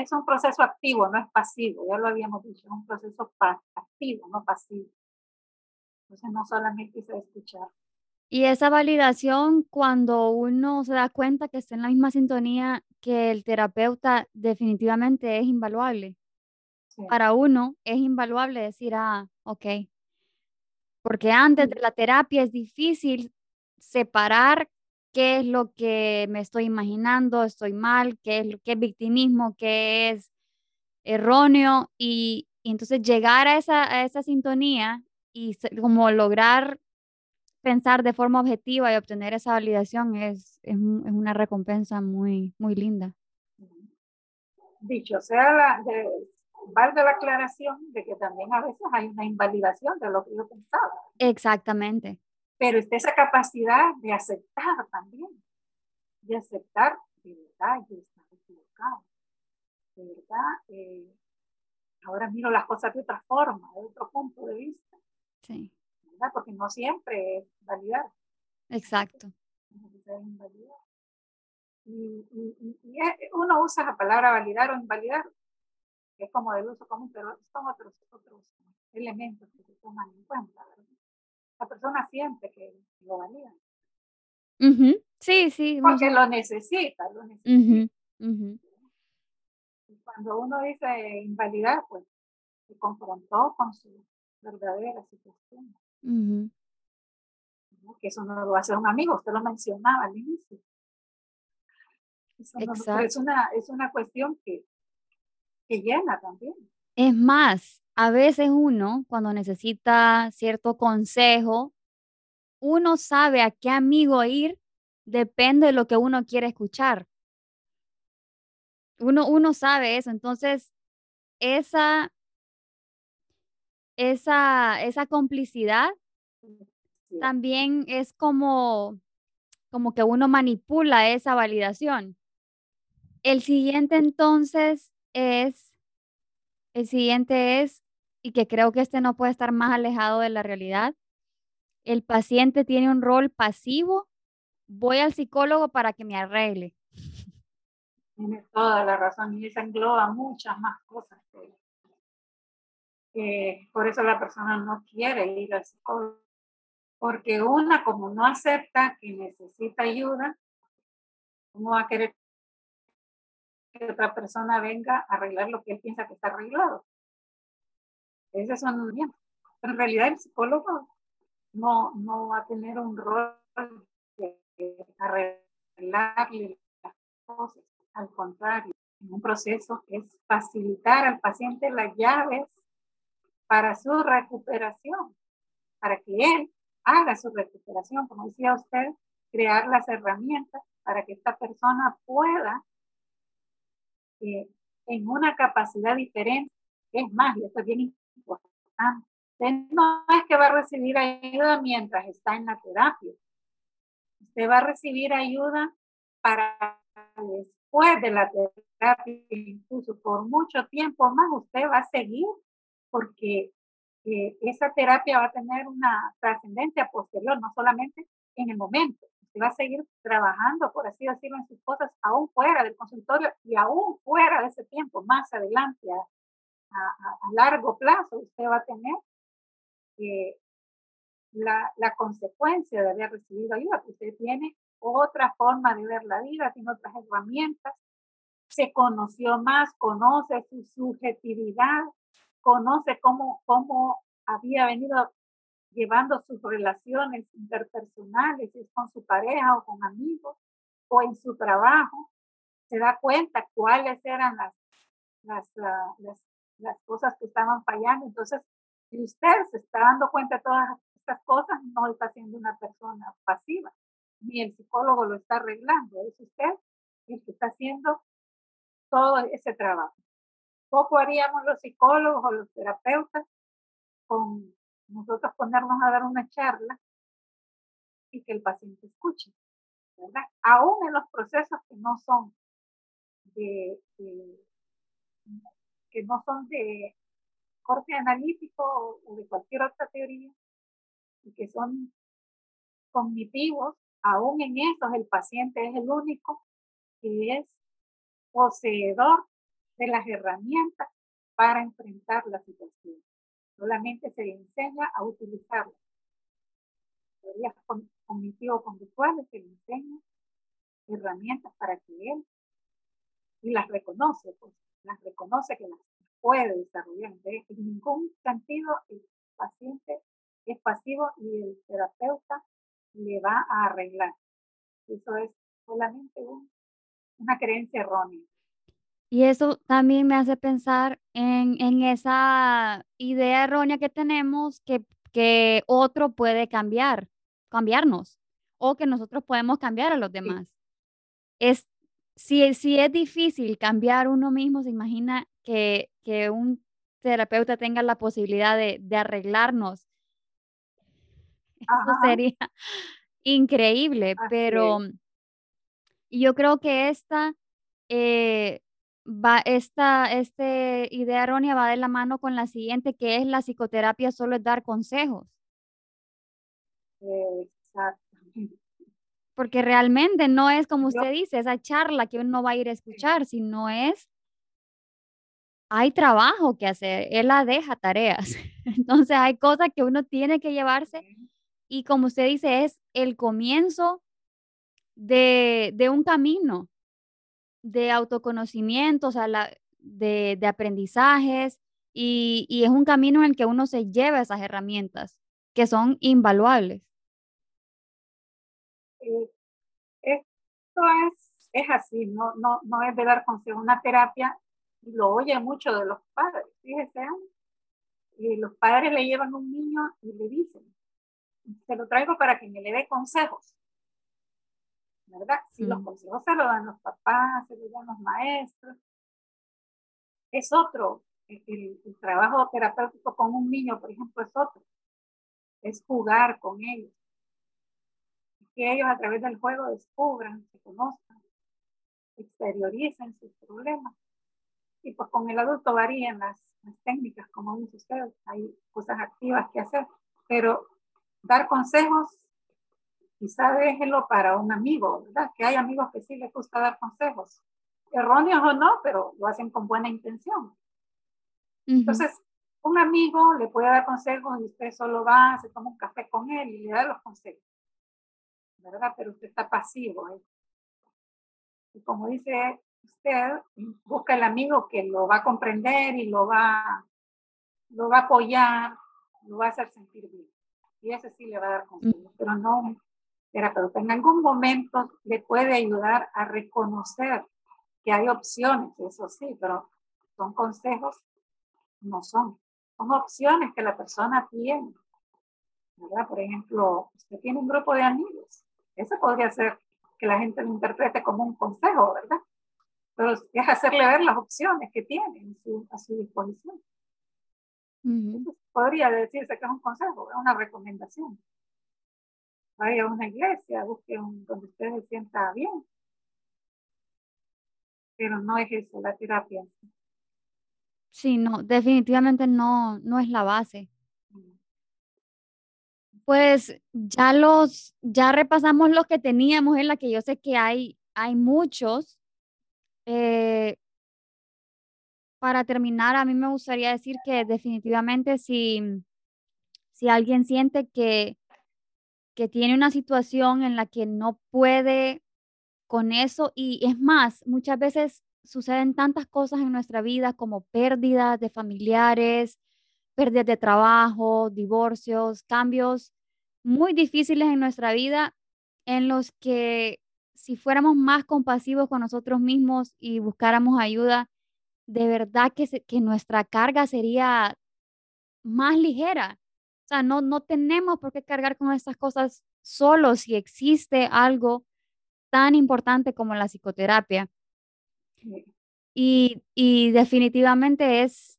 Es un proceso activo, no es pasivo, ya lo habíamos dicho, es un proceso activo, no pasivo. Entonces, no solamente es escuchar. Y esa validación, cuando uno se da cuenta que está en la misma sintonía que el terapeuta, definitivamente es invaluable. Para uno es invaluable decir, ah, ok. Porque antes de la terapia es difícil separar qué es lo que me estoy imaginando, estoy mal, qué es, qué es victimismo, qué es erróneo. Y, entonces llegar a esa, a esa sintonía y como lograr pensar de forma objetiva y obtener esa validación es, es, una recompensa muy, muy linda. Dicho sea, la, de, valga la aclaración de que también a veces hay una invalidación de lo que yo pensaba. Exactamente. Pero está esa capacidad de aceptar también, de aceptar de verdad yo estaba equivocado, de verdad eh, ahora miro las cosas de otra forma, de otro punto de vista. Sí porque no siempre es validar. Exacto. Y, uno usa la palabra validar o invalidar, que es como del uso común, pero son otros, otros elementos que se toman en cuenta. La persona siente que lo valida. Sí, sí. Porque lo necesita, lo necesita. Y cuando uno dice invalidar, pues se confrontó con su verdadera situación. Que eso no lo hace un amigo, usted lo mencionaba al inicio. es, una, es una cuestión que, que llena también. Es más, a veces uno, cuando necesita cierto consejo, uno sabe a qué amigo ir, depende de lo que uno quiere escuchar. Uno, uno sabe eso, entonces esa esa, esa complicidad también es como, como que uno manipula esa validación. El siguiente entonces es, el siguiente es, y que creo que este no puede estar más alejado de la realidad, el paciente tiene un rol pasivo, voy al psicólogo para que me arregle. Tiene toda la razón y eso engloba muchas más cosas por eso la persona no quiere ir al psicólogo. Porque una, como no acepta que necesita ayuda, ¿cómo va a querer que otra persona venga a arreglar lo que él piensa que está arreglado? Ese es un bien. Pero en realidad el psicólogo no, no va a tener un rol de arreglarle las cosas. Al contrario, en un proceso es facilitar al paciente las llaves para su recuperación, para que él haga su recuperación, como decía usted, crear las herramientas para que esta persona pueda, eh, en una capacidad diferente, es más, y esto es bien importante, no es que va a recibir ayuda mientras está en la terapia, usted va a recibir ayuda para después de la terapia, incluso por mucho tiempo más, usted va a seguir porque eh, esa terapia va a tener una trascendencia posterior, no solamente en el momento. Va a seguir trabajando, por así decirlo, en sus cosas, aún fuera del consultorio y aún fuera de ese tiempo, más adelante, a, a, largo plazo, usted va a tener eh, la, la, consecuencia de haber recibido ayuda. Usted tiene otra forma de ver la vida, tiene otras herramientas, se conoció más, conoce su subjetividad, conoce cómo, cómo había venido llevando sus relaciones interpersonales, si es con su pareja o con amigos o en su trabajo, se da cuenta cuáles eran las, las, ah, las, las cosas que estaban fallando. Entonces, si usted se está dando cuenta de todas estas cosas, no está siendo una persona pasiva, ni el psicólogo lo está arreglando, es usted el que está haciendo todo ese trabajo. Poco haríamos los psicólogos o los terapeutas con nosotros ponernos a dar una charla y que el paciente escuche, ¿verdad? Aún en los procesos que no son de, que no son de corte analítico o de cualquier otra teoría y que son cognitivos, aún en esos el paciente es el único que es poseedor de las herramientas para enfrentar la situación. Solamente se le enseña a utilizarlas. Teorías cognitivo-conductuales se le enseña herramientas para que él y las reconoce, pues las reconoce que las puede desarrollar. en ningún sentido el paciente es pasivo y el terapeuta le va a arreglar. Eso es solamente una creencia errónea. Y eso también me hace pensar en, esa idea errónea que tenemos que, que otro puede cambiar, cambiarnos, o que nosotros podemos cambiar a los demás. Es, si, si es difícil cambiar uno mismo, se imagina que, que un terapeuta tenga la posibilidad de, de arreglarnos. Eso sería increíble, pero yo creo que esta eh, va, esta, este idea errónea va de la mano con la siguiente, que es la psicoterapia solo es dar consejos. Exactamente. Porque realmente no es como usted dice, esa charla que uno va a ir a escuchar, sino es, hay trabajo que hacer, él la deja tareas. Entonces hay cosas que uno tiene que llevarse y como usted dice, es el comienzo de, de un camino de autoconocimiento, o sea, de, aprendizajes, y, es un camino en el que uno se lleva esas herramientas que son invaluables. Eh, esto es, es así, no, no, no es de dar consejo, una terapia, y lo oye mucho de los padres, fíjese, y los padres le llevan un niño y le dicen, se lo traigo para que me le dé consejos. ¿Verdad? Si los mm. consejos se lo dan los papás, se los dan los maestros, es otro. El, trabajo terapéutico con un niño, por ejemplo, es otro. Es jugar con ellos. Que ellos a través del juego descubran, se conozcan, exterioricen sus problemas. Y pues con el adulto varían las, las técnicas, como dice usted, hay cosas activas que hacer, pero dar consejos quizá déjelo para un amigo, ¿verdad? Que hay amigos que sí les gusta dar consejos, erróneos o no, pero lo hacen con buena intención. Entonces, Un amigo le puede dar consejos y usted solo va, se toma un café con él y le da los consejos. ¿Verdad? Pero usted está pasivo. ¿eh? Y como dice usted, busca el amigo que lo va a comprender y lo va, lo va a apoyar, lo va a hacer sentir bien. Y ese sí le va a dar consejos, pero no terapeuta. En algún momento le puede ayudar a reconocer que hay opciones, eso sí, pero son consejos, no son. Son opciones que la persona tiene. ¿verdad? Por ejemplo, usted tiene un grupo de amigos. Eso podría ser que la gente lo interprete como un consejo, ¿verdad? Pero es hacerle ver las opciones que tiene a su disposición. podría decirse que es un consejo, es una recomendación. Vaya a una iglesia, busque un, donde usted se sienta bien, pero no es eso, la terapia. Sí, no, definitivamente no, no es la base. Pues ya los, ya repasamos los que teníamos en la que yo sé que hay, hay muchos. Eh, para terminar, a mí me gustaría decir que definitivamente si, si alguien siente que, que tiene una situación en la que no puede con eso y es más, muchas veces suceden tantas cosas en nuestra vida como pérdidas de familiares, pérdidas de trabajo, divorcios, cambios muy difíciles en nuestra vida en los que si fuéramos más compasivos con nosotros mismos y buscáramos ayuda, de verdad que, que nuestra carga sería más ligera. O sea, no, no tenemos por qué cargar con estas cosas solo si existe algo tan importante como la psicoterapia. Y, y definitivamente es,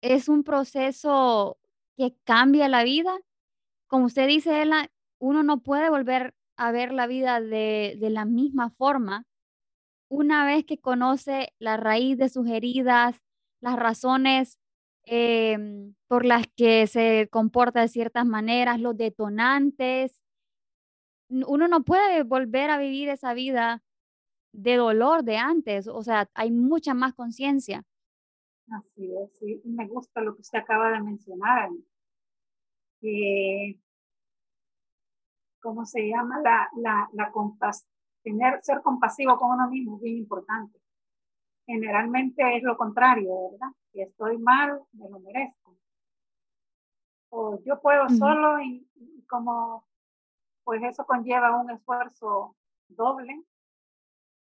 es un proceso que cambia la vida. Como usted dice, Ella, uno no puede volver a ver la vida de, de la misma forma una vez que conoce la raíz de sus heridas, las razones em, por las que se comporta de ciertas maneras, los detonantes, uno no puede volver a vivir esa vida de dolor de antes, o sea, hay mucha más conciencia. Así es, sí. me gusta lo que usted acaba de mencionar. ¿Cómo se llama? La, la, la tener, ser compasivo con uno mismo es bien importante. Generalmente es lo contrario, ¿verdad? Si estoy mal, me lo merezco. O yo puedo solo y como pues eso conlleva un esfuerzo doble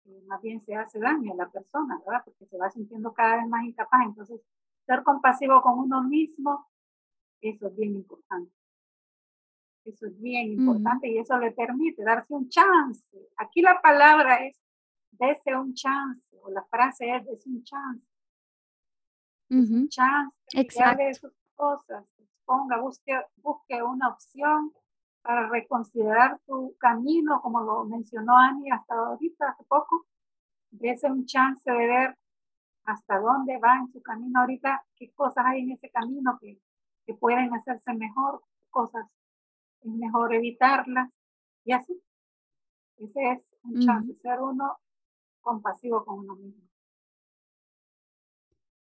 y más bien se hace daño a la persona, ¿verdad? Porque se va sintiendo cada vez más incapaz. Entonces, ser compasivo con uno mismo, eso es bien importante. Eso es bien importante y eso le permite darse un chance. Aquí la palabra es dese un chance o la frase es dese un chance. Un chance, Exacto. de sus cosas, ponga, busque, busque una opción para reconsiderar tu camino, como lo mencionó Ani hasta ahorita, hace poco, dése un chance de ver hasta dónde va en su camino ahorita, qué cosas hay en ese camino que, que pueden hacerse mejor, cosas es mejor evitarlas y así. Ese es un chance, ser uno compasivo con uno mismo.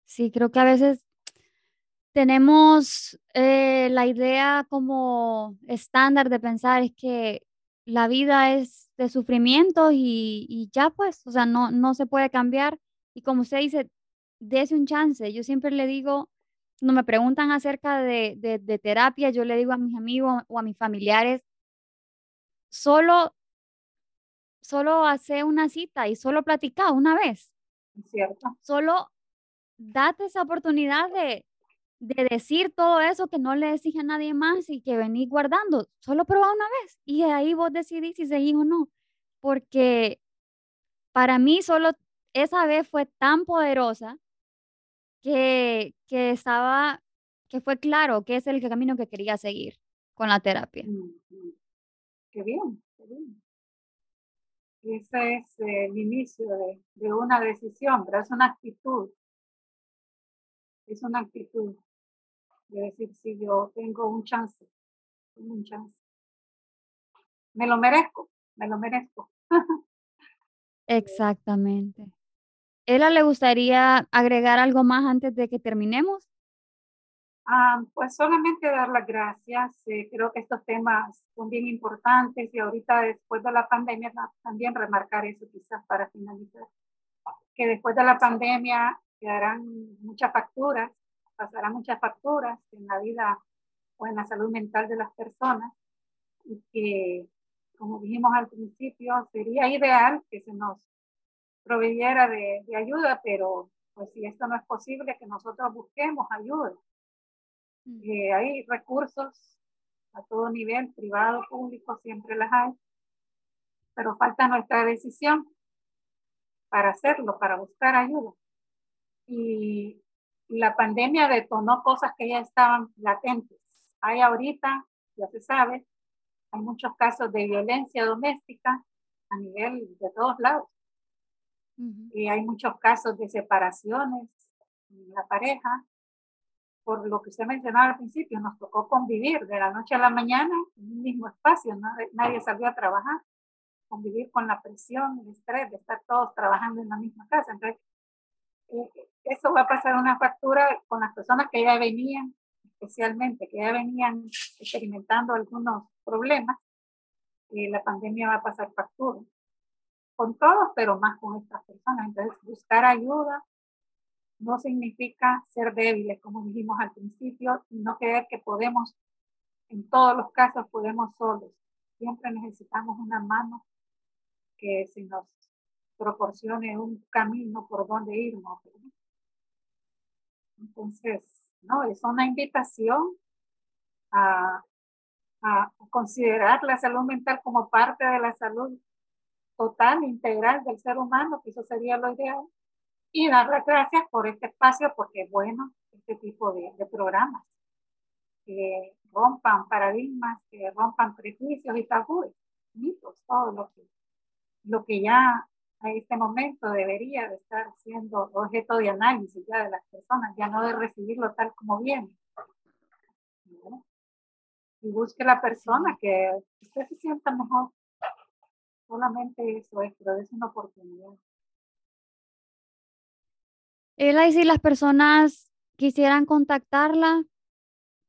Sí, creo que a veces tenemos eh, la idea como estándar de pensar es que la vida es de sufrimiento y, ya pues, o sea, no, no se puede cambiar. Y como usted dice, dése un chance. Yo siempre le digo, cuando me preguntan acerca de, de, terapia, yo le digo a mis amigos o a mis familiares, solo, solo hace una cita y solo platica una vez. Cierto. Solo date esa oportunidad de, de decir todo eso que no le decís a nadie más y que venís guardando. Solo prueba una vez y ahí vos decidís si seguís o no. Porque para mí solo esa vez fue tan poderosa que, que estaba, que fue claro que es el camino que quería seguir con la terapia. Qué bien, qué bien. Ese es el inicio de, de una decisión, pero es una actitud. Es una actitud de decir, si yo tengo un chance, tengo un chance. Me lo merezco, me lo merezco. Exactamente. ¿Ella le gustaría agregar algo más antes de que terminemos? Ah, pues solamente dar las gracias. Eh, creo que estos temas son bien importantes y ahorita después de la pandemia también remarcar eso quizás para finalizar, que después de la pandemia quedarán muchas facturas, pasarán muchas facturas en la vida o en la salud mental de las personas. Y que, como dijimos al principio, sería ideal que se nos proveyera de, de ayuda, pero pues si esto no es posible, que nosotros busquemos ayuda. Eh, hay recursos a todo nivel, privado, público, siempre las hay, pero falta nuestra decisión para hacerlo, para buscar ayuda. Y la pandemia detonó cosas que ya estaban latentes. Hay ahorita, ya se sabe, hay muchos casos de violencia doméstica a nivel de todos lados. Y hay muchos casos de separaciones en la pareja, por lo que usted mencionaba al principio, nos tocó convivir de la noche a la mañana en un mismo espacio, nadie salió a trabajar, convivir con la presión, el estrés de estar todos trabajando en la misma casa. Entonces, eso va a pasar una factura con las personas que ya venían, especialmente, que ya venían experimentando algunos problemas, y la pandemia va a pasar factura. Con todos, pero más con estas personas. Entonces, buscar ayuda, no significa ser débiles, como dijimos al principio, y no creer que podemos, en todos los casos podemos solos. Siempre necesitamos una mano que se nos proporcione un camino por donde irnos. Entonces, no, es una invitación a, a considerar la salud mental como parte de la salud total, integral del ser humano, que eso sería lo ideal y dar las gracias por este espacio porque es bueno este tipo de, de programas que rompan paradigmas, que rompan prejuicios y tabúes, mitos, todo lo que, lo que ya a este momento debería de estar siendo objeto de análisis ya de las personas, ya no de recibirlo tal como viene. Y busque la persona que usted se sienta mejor. Solamente eso es, pero es una oportunidad. Ella, y si las personas quisieran contactarla,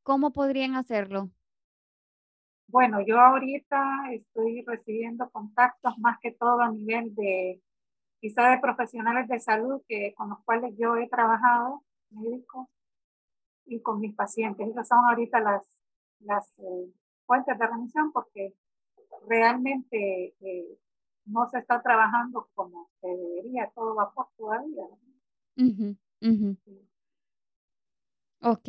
¿cómo podrían hacerlo? Bueno, yo ahorita estoy recibiendo contactos más que todo a nivel de quizá de profesionales de salud que, con los cuales yo he trabajado, médicos, y con mis pacientes. Esas son ahorita las, las eh, fuentes de remisión porque realmente eh, no se está trabajando como se debería, todo vapor todavía. Ok.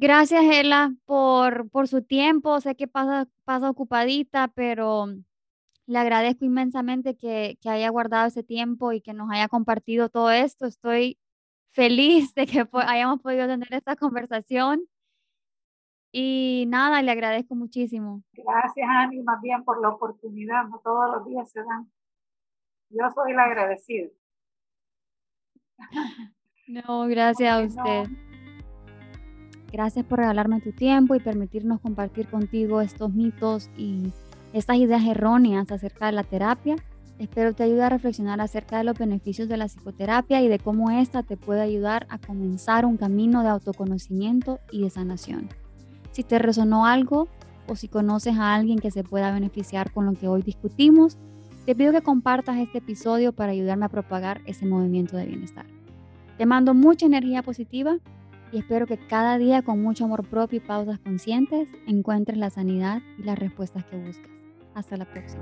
Gracias, Ela, por, por su tiempo. Sé que pasa, pasa ocupadita, pero le agradezco inmensamente que, que haya guardado ese tiempo y que nos haya compartido todo esto. Estoy feliz de que hayamos podido tener esta conversación. Y nada, le agradezco muchísimo. Gracias, Ani, más bien por la oportunidad. No todos los días se dan. Yo soy la agradecida. No, gracias a usted. Gracias por regalarme tu tiempo y permitirnos compartir contigo estos mitos y estas ideas erróneas acerca de la terapia. Espero te ayude a reflexionar acerca de los beneficios de la psicoterapia y de cómo esta te puede ayudar a comenzar un camino de autoconocimiento y de sanación. Si te resonó algo o si conoces a alguien que se pueda beneficiar con lo que hoy discutimos, te pido que compartas este episodio para ayudarme a propagar ese movimiento de bienestar. Te mando mucha energía positiva y espero que cada día con mucho amor propio y pausas conscientes encuentres la sanidad y las respuestas que buscas. Hasta la próxima.